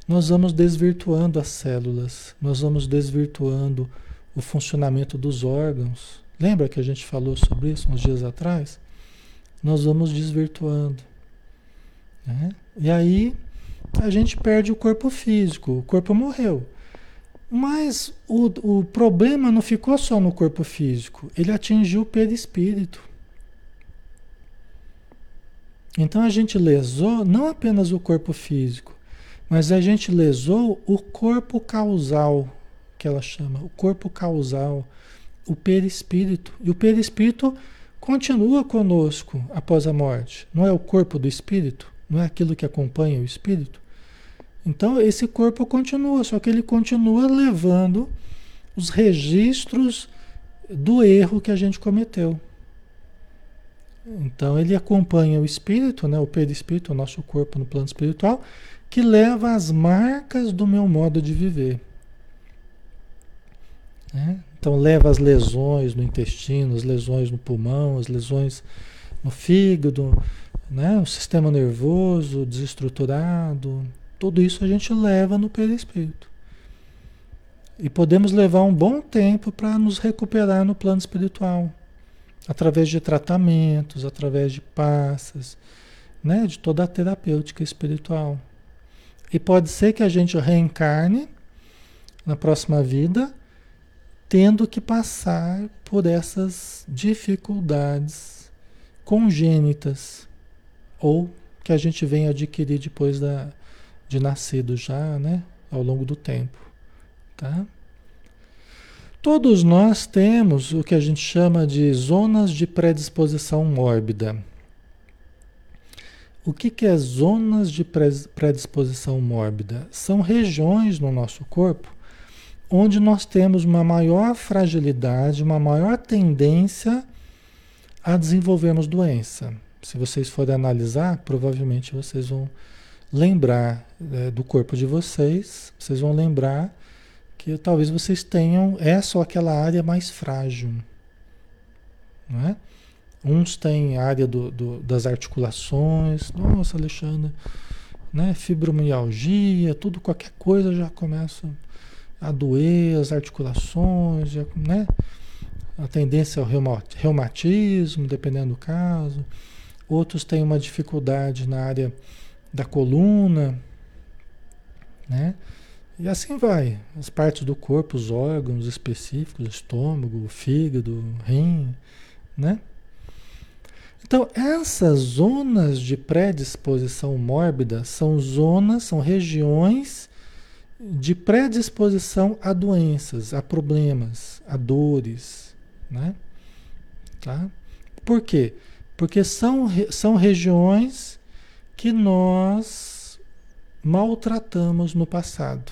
nós vamos desvirtuando as células, nós vamos desvirtuando o funcionamento dos órgãos. Lembra que a gente falou sobre isso uns dias atrás? Nós vamos desvirtuando. Né? E aí a gente perde o corpo físico, o corpo morreu. Mas o, o problema não ficou só no corpo físico, ele atingiu o perispírito. Então a gente lesou não apenas o corpo físico, mas a gente lesou o corpo causal, que ela chama, o corpo causal, o perispírito. E o perispírito continua conosco após a morte. Não é o corpo do espírito? Não é aquilo que acompanha o espírito? Então esse corpo continua, só que ele continua levando os registros do erro que a gente cometeu. Então ele acompanha o espírito, né, o perispírito, o nosso corpo no plano espiritual, que leva as marcas do meu modo de viver. Né? Então leva as lesões no intestino, as lesões no pulmão, as lesões no fígado, né? o sistema nervoso desestruturado, tudo isso a gente leva no perispírito. E podemos levar um bom tempo para nos recuperar no plano espiritual, através de tratamentos, através de passas, né? de toda a terapêutica espiritual. E pode ser que a gente reencarne na próxima vida tendo que passar por essas dificuldades congênitas ou que a gente vem adquirir depois da, de nascido já, né, ao longo do tempo, tá? Todos nós temos o que a gente chama de zonas de predisposição mórbida. O que, que é zonas de predisposição mórbida? São regiões no nosso corpo onde nós temos uma maior fragilidade, uma maior tendência a desenvolvermos doença. Se vocês forem analisar, provavelmente vocês vão lembrar é, do corpo de vocês, vocês vão lembrar que talvez vocês tenham, é só aquela área mais frágil. Não é? Uns têm área do, do, das articulações, nossa, Alexandre, né? fibromialgia, tudo, qualquer coisa já começa a doer as articulações, né? A tendência ao reumatismo, dependendo do caso. Outros têm uma dificuldade na área da coluna, né? E assim vai. As partes do corpo, os órgãos específicos, estômago, fígado, rim, né? Então, essas zonas de predisposição mórbida são zonas, são regiões de predisposição a doenças, a problemas, a dores, né? Tá? Por quê? Porque são, são regiões que nós maltratamos no passado,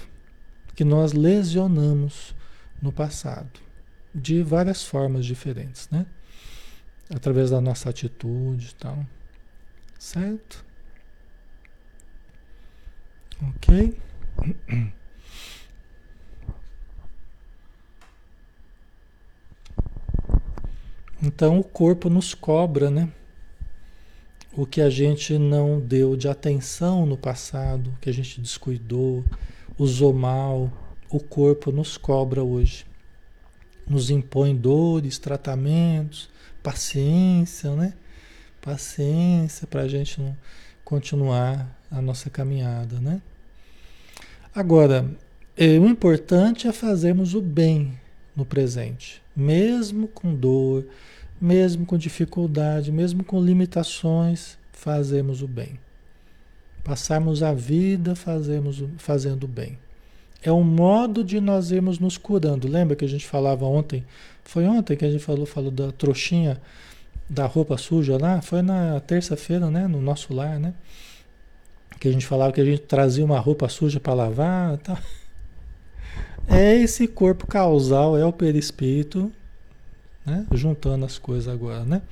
que nós lesionamos no passado, de várias formas diferentes, né? Através da nossa atitude e tal. Certo? Ok? Então o corpo nos cobra, né? O que a gente não deu de atenção no passado, que a gente descuidou, usou mal, o corpo nos cobra hoje. Nos impõe dores, tratamentos, paciência, né? Paciência para a gente não continuar a nossa caminhada, né? Agora, é, o importante é fazermos o bem no presente, mesmo com dor, mesmo com dificuldade, mesmo com limitações, fazemos o bem. Passarmos a vida fazemos, fazendo o bem. É um modo de nós irmos nos curando. Lembra que a gente falava ontem? Foi ontem que a gente falou, falou da trouxinha da roupa suja lá? Foi na terça-feira, né? No nosso lar, né? que a gente falava que a gente trazia uma roupa suja para lavar, tá? É esse corpo causal, é o perispírito, né? Juntando as coisas agora, né?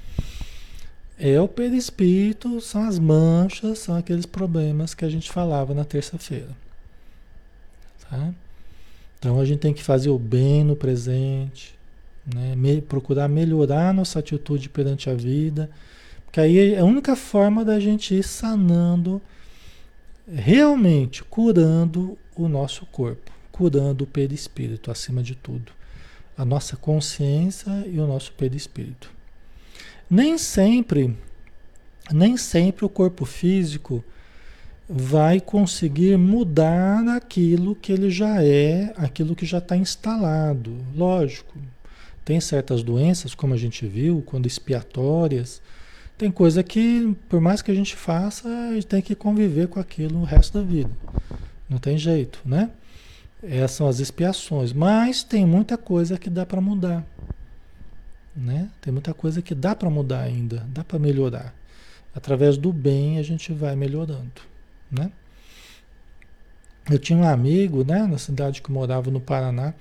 É o perispírito, são as manchas, são aqueles problemas que a gente falava na terça-feira. Tá? Então a gente tem que fazer o bem no presente, né? Me, procurar melhorar nossa atitude perante a vida, porque aí é a única forma da gente ir sanando realmente curando o nosso corpo, curando o perispírito acima de tudo, a nossa consciência e o nosso perispírito. Nem sempre, nem sempre o corpo físico vai conseguir mudar aquilo que ele já é, aquilo que já está instalado. Lógico, tem certas doenças, como a gente viu, quando expiatórias, tem coisa que, por mais que a gente faça, a gente tem que conviver com aquilo o resto da vida. Não tem jeito, né? Essas são as expiações. Mas tem muita coisa que dá para mudar. Né? Tem muita coisa que dá para mudar ainda, dá para melhorar. Através do bem a gente vai melhorando, né? Eu tinha um amigo, né, na cidade que eu morava no Paraná,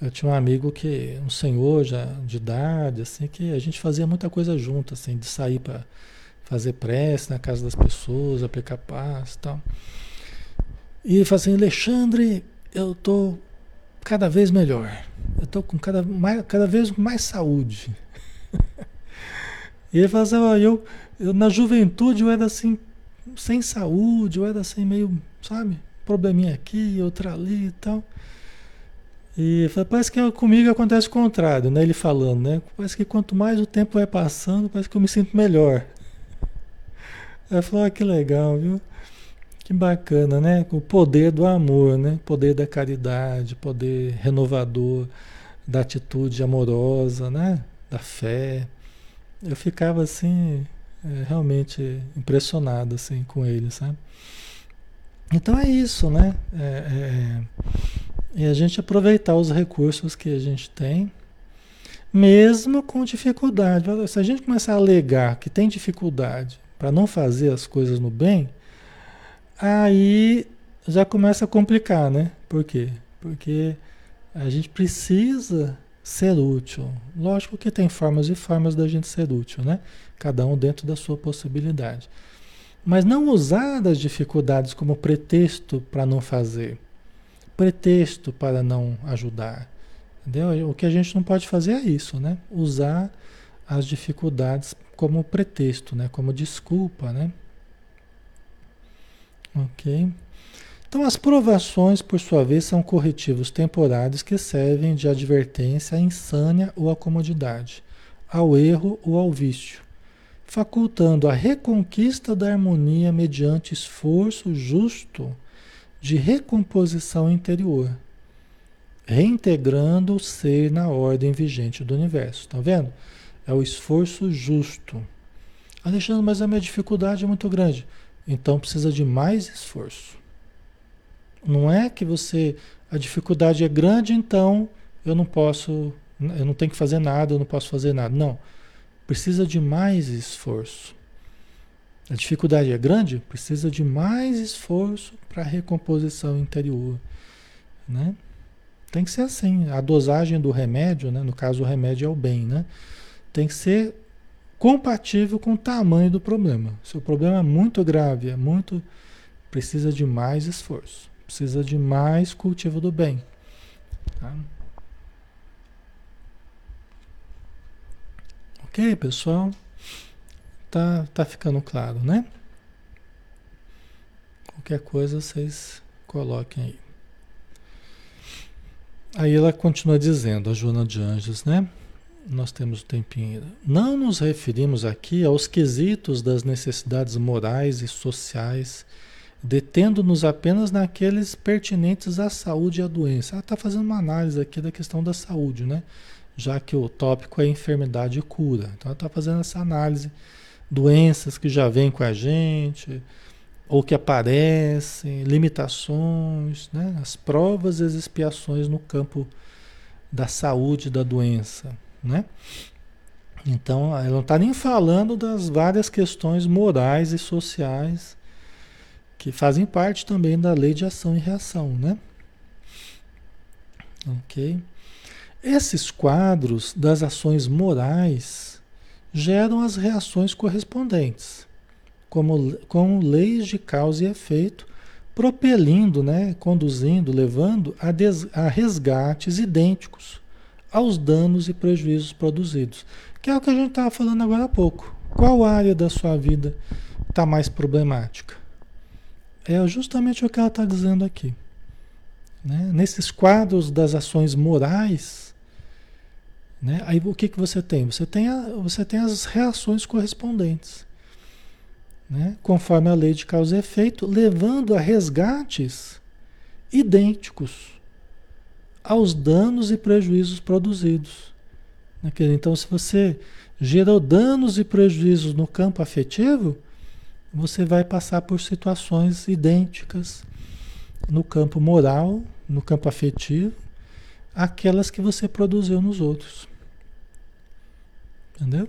Eu tinha um amigo que, um senhor já de idade, assim, que a gente fazia muita coisa junto, assim, de sair para fazer prece na casa das pessoas, aplicar paz e tal. E ele falou assim, Alexandre, eu tô cada vez melhor. Eu tô com cada, mais, cada vez mais saúde. e ele falou assim, eu, eu na juventude eu era assim, sem saúde, eu era assim meio, sabe, probleminha aqui, outra ali e tal. E parece que comigo acontece o contrário, né? Ele falando, né? Parece que quanto mais o tempo vai passando, parece que eu me sinto melhor. Ela falou, ah, que legal, viu? Que bacana, né? O poder do amor, né? Poder da caridade, poder renovador da atitude amorosa, né? Da fé. Eu ficava assim, é, realmente impressionado assim com ele, sabe? Então é isso, né? É, é, e a gente aproveitar os recursos que a gente tem, mesmo com dificuldade. Se a gente começar a alegar que tem dificuldade para não fazer as coisas no bem, aí já começa a complicar, né? Por quê? Porque a gente precisa ser útil. Lógico que tem formas e formas da gente ser útil, né? Cada um dentro da sua possibilidade. Mas não usar das dificuldades como pretexto para não fazer pretexto para não ajudar. Entendeu? O que a gente não pode fazer é isso, né? Usar as dificuldades como pretexto, né? Como desculpa, né? Ok? Então, as provações, por sua vez, são corretivos temporários que servem de advertência à insânia ou à comodidade, ao erro ou ao vício, facultando a reconquista da harmonia mediante esforço justo de recomposição interior, reintegrando o ser na ordem vigente do universo. Tá vendo? É o esforço justo. Alexandre, mas a minha dificuldade é muito grande. Então precisa de mais esforço. Não é que você. A dificuldade é grande, então eu não posso. Eu não tenho que fazer nada, eu não posso fazer nada. Não. Precisa de mais esforço. A dificuldade é grande, precisa de mais esforço para recomposição interior, né? Tem que ser assim. A dosagem do remédio, né? no caso o remédio é o bem, né? Tem que ser compatível com o tamanho do problema. Se o problema é muito grave, é muito precisa de mais esforço, precisa de mais cultivo do bem. Tá? Ok, pessoal? Tá, tá ficando claro, né? Qualquer coisa vocês coloquem aí. Aí ela continua dizendo, a Joana de Anjos, né? Nós temos um tempinho. Não nos referimos aqui aos quesitos das necessidades morais e sociais, detendo-nos apenas naqueles pertinentes à saúde e à doença. Ela está fazendo uma análise aqui da questão da saúde, né? Já que o tópico é enfermidade e cura. Então ela está fazendo essa análise doenças que já vêm com a gente, ou que aparecem, limitações, né? as provas e as expiações no campo da saúde da doença. Né? Então, ela não está nem falando das várias questões morais e sociais que fazem parte também da lei de ação e reação, né? Ok? Esses quadros das ações morais geram as reações correspondentes, como, como leis de causa e efeito, propelindo, né, conduzindo, levando a, des, a resgates idênticos aos danos e prejuízos produzidos. Que é o que a gente estava falando agora há pouco. Qual área da sua vida está mais problemática? É justamente o que ela está dizendo aqui. Né? Nesses quadros das ações morais, né? Aí o que, que você tem? Você tem, a, você tem as reações correspondentes, né? conforme a lei de causa e efeito, levando a resgates idênticos aos danos e prejuízos produzidos. Então, se você gerou danos e prejuízos no campo afetivo, você vai passar por situações idênticas no campo moral, no campo afetivo, aquelas que você produziu nos outros. Entendeu?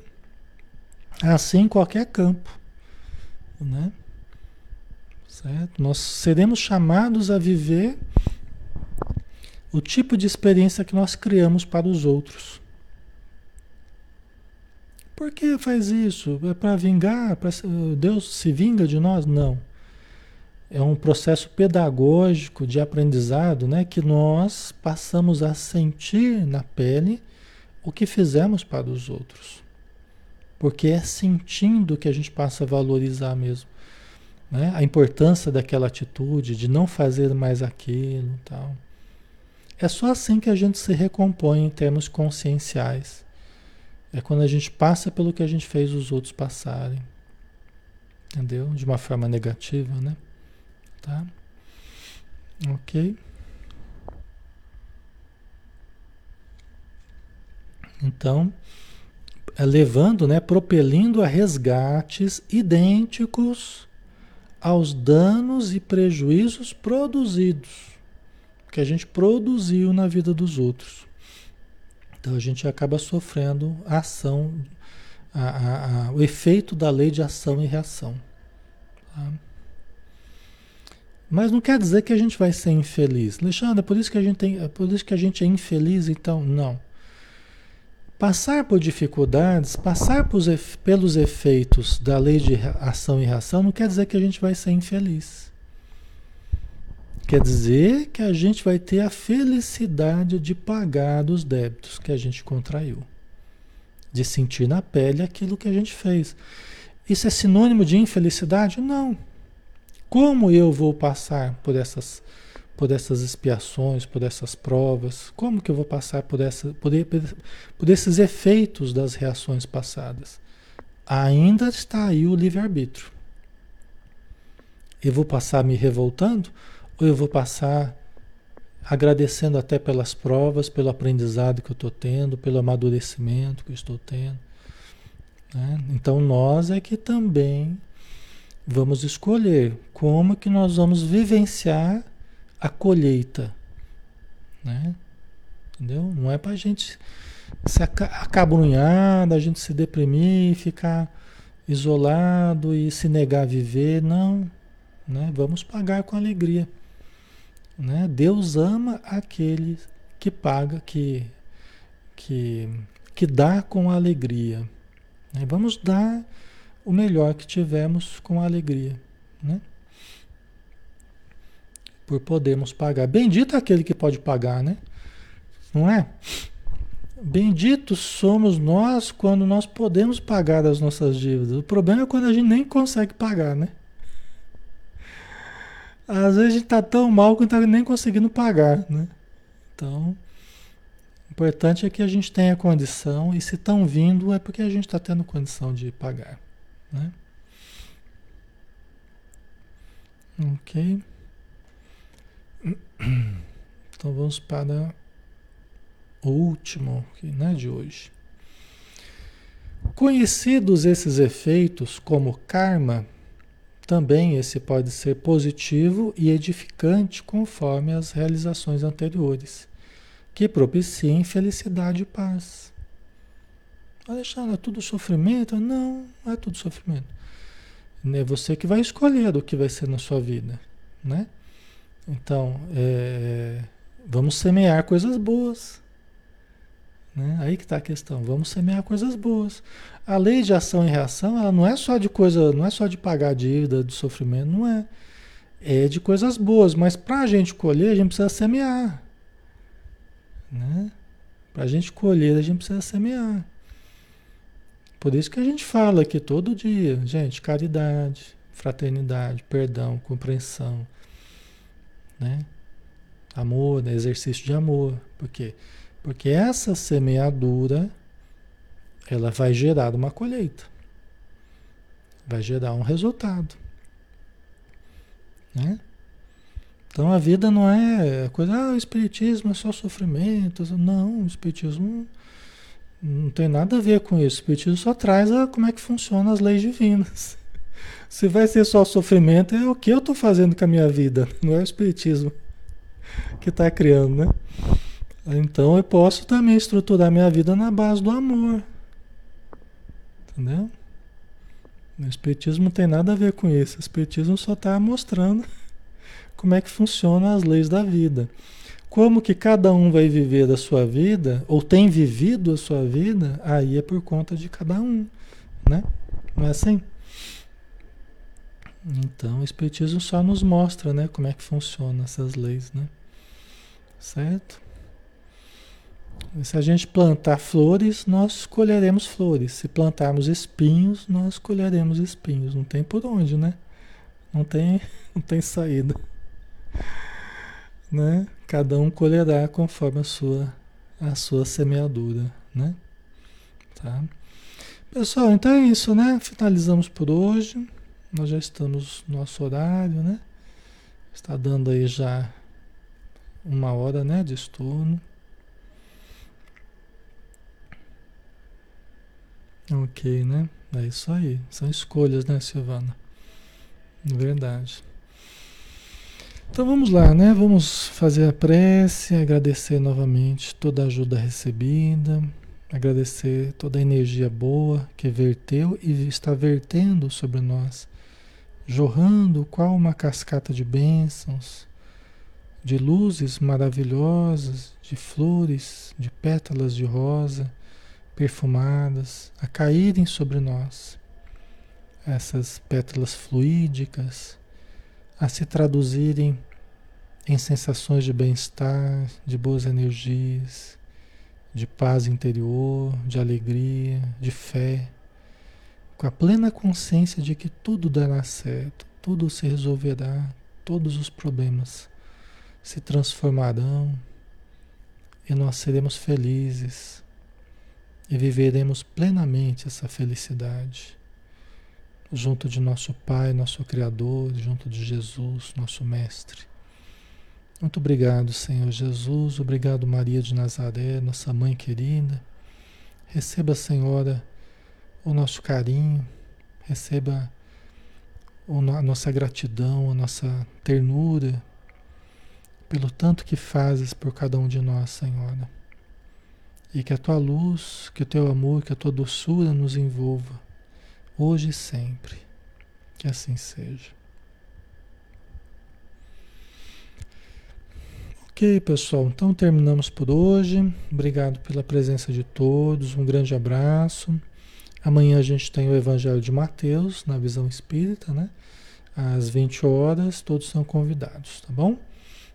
Assim em qualquer campo. Né? Certo? Nós seremos chamados a viver o tipo de experiência que nós criamos para os outros. Por que faz isso? É para vingar? Pra, Deus se vinga de nós? Não. É um processo pedagógico de aprendizado né, que nós passamos a sentir na pele o que fizemos para os outros. Porque é sentindo que a gente passa a valorizar mesmo. Né? A importância daquela atitude, de não fazer mais aquilo tal. É só assim que a gente se recompõe em termos conscienciais. É quando a gente passa pelo que a gente fez os outros passarem. Entendeu? De uma forma negativa, né? Tá? Ok? Então, é levando, né, propelindo a resgates idênticos aos danos e prejuízos produzidos, que a gente produziu na vida dos outros. Então a gente acaba sofrendo a ação, a, a, a, o efeito da lei de ação e reação. Tá? Mas não quer dizer que a gente vai ser infeliz. Alexandre, é por isso que a gente tem, é por isso que a gente é infeliz, então não. Passar por dificuldades, passar pelos efeitos da lei de ação e reação não quer dizer que a gente vai ser infeliz. Quer dizer que a gente vai ter a felicidade de pagar os débitos que a gente contraiu, de sentir na pele aquilo que a gente fez. Isso é sinônimo de infelicidade? Não. Como eu vou passar por essas, por essas expiações, por essas provas? Como que eu vou passar por, essa, por, por esses efeitos das reações passadas? Ainda está aí o livre-arbítrio. Eu vou passar me revoltando? Ou eu vou passar agradecendo até pelas provas, pelo aprendizado que eu estou tendo, pelo amadurecimento que eu estou tendo. Né? Então nós é que também vamos escolher como que nós vamos vivenciar a colheita. Né? Entendeu? Não é para a gente se acabrunhar, a gente se deprimir, ficar isolado e se negar a viver. Não. Né? Vamos pagar com alegria. Né? Deus ama aquele que paga, que, que, que dá com alegria. Né? Vamos dar o melhor que tivemos com alegria. Né? Por podermos pagar. Bendito aquele que pode pagar, né? Não é? Benditos somos nós quando nós podemos pagar as nossas dívidas. O problema é quando a gente nem consegue pagar, né? Às vezes gente está tão mal que não está nem conseguindo pagar, né? Então, o importante é que a gente tenha condição e se estão vindo é porque a gente está tendo condição de pagar, né? Ok. Então vamos para o último né, de hoje. Conhecidos esses efeitos como karma, também esse pode ser positivo e edificante conforme as realizações anteriores, que propiciem felicidade e paz. Alexandre, é tudo sofrimento? Não, não é tudo sofrimento. É você que vai escolher o que vai ser na sua vida, né? Então, é, vamos semear coisas boas. Né? Aí que está a questão. Vamos semear coisas boas. A lei de ação e reação, ela não é só de coisa, não é só de pagar dívida, de sofrimento, não é. É de coisas boas, mas para a gente colher, a gente precisa semear. Né? Para a gente colher, a gente precisa semear. Por isso que a gente fala aqui todo dia, gente, caridade, fraternidade, perdão, compreensão, né? Amor, né? exercício de amor. Por quê? Porque essa semeadura, ela vai gerar uma colheita. Vai gerar um resultado. Né? Então a vida não é coisa, ah, o espiritismo é só sofrimento. Não, o espiritismo não tem nada a ver com isso. O espiritismo só traz a, como é que funcionam as leis divinas. Se vai ser só sofrimento, é o que eu estou fazendo com a minha vida, não é o espiritismo que está criando, né? Então eu posso também estruturar minha vida na base do amor. Entendeu? O Espiritismo não tem nada a ver com isso. O Espiritismo só está mostrando como é que funcionam as leis da vida. como que cada um vai viver a sua vida, ou tem vivido a sua vida, aí é por conta de cada um, né? Não é assim? Então, o Espiritismo só nos mostra, né, como é que funcionam essas leis, né? Certo? Se a gente plantar flores, nós colheremos flores. Se plantarmos espinhos, nós colheremos espinhos. Não tem por onde, né? Não tem, não tem saída. Né? Cada um colherá conforme a sua a sua semeadura, né? Tá? Pessoal, então é isso, né? Finalizamos por hoje. Nós já estamos no nosso horário, né? Está dando aí já uma hora, né, de estudo. Ok, né? É isso aí. São escolhas, né, Silvana? Verdade. Então vamos lá, né? Vamos fazer a prece, agradecer novamente toda a ajuda recebida, agradecer toda a energia boa que verteu e está vertendo sobre nós jorrando qual uma cascata de bênçãos, de luzes maravilhosas, de flores, de pétalas de rosa perfumadas a caírem sobre nós. Essas pétalas fluídicas a se traduzirem em sensações de bem-estar, de boas energias, de paz interior, de alegria, de fé com a plena consciência de que tudo dará certo, tudo se resolverá, todos os problemas se transformarão e nós seremos felizes e viveremos plenamente essa felicidade junto de nosso Pai, nosso Criador, junto de Jesus, nosso Mestre. Muito obrigado, Senhor Jesus, obrigado, Maria de Nazaré, nossa mãe querida. Receba, Senhora, o nosso carinho, receba a nossa gratidão, a nossa ternura pelo tanto que fazes por cada um de nós, Senhora. E que a tua luz, que o teu amor, que a tua doçura nos envolva, hoje e sempre. Que assim seja. Ok, pessoal, então terminamos por hoje. Obrigado pela presença de todos. Um grande abraço. Amanhã a gente tem o Evangelho de Mateus, na visão espírita, né? Às 20 horas, todos são convidados, tá bom?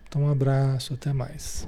Então, um abraço, até mais.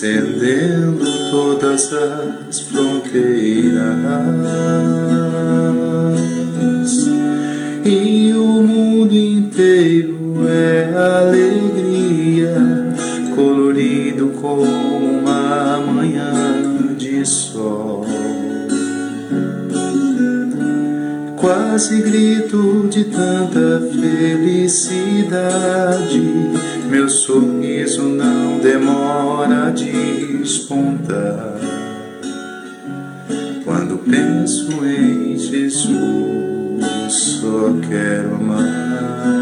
transcendendo todas as fronteiras. E o mundo inteiro é alegria, colorido como uma manhã de sol quase grito de tanta felicidade. Meu sorriso não demora a despontar. Quando penso em Jesus, só quero amar.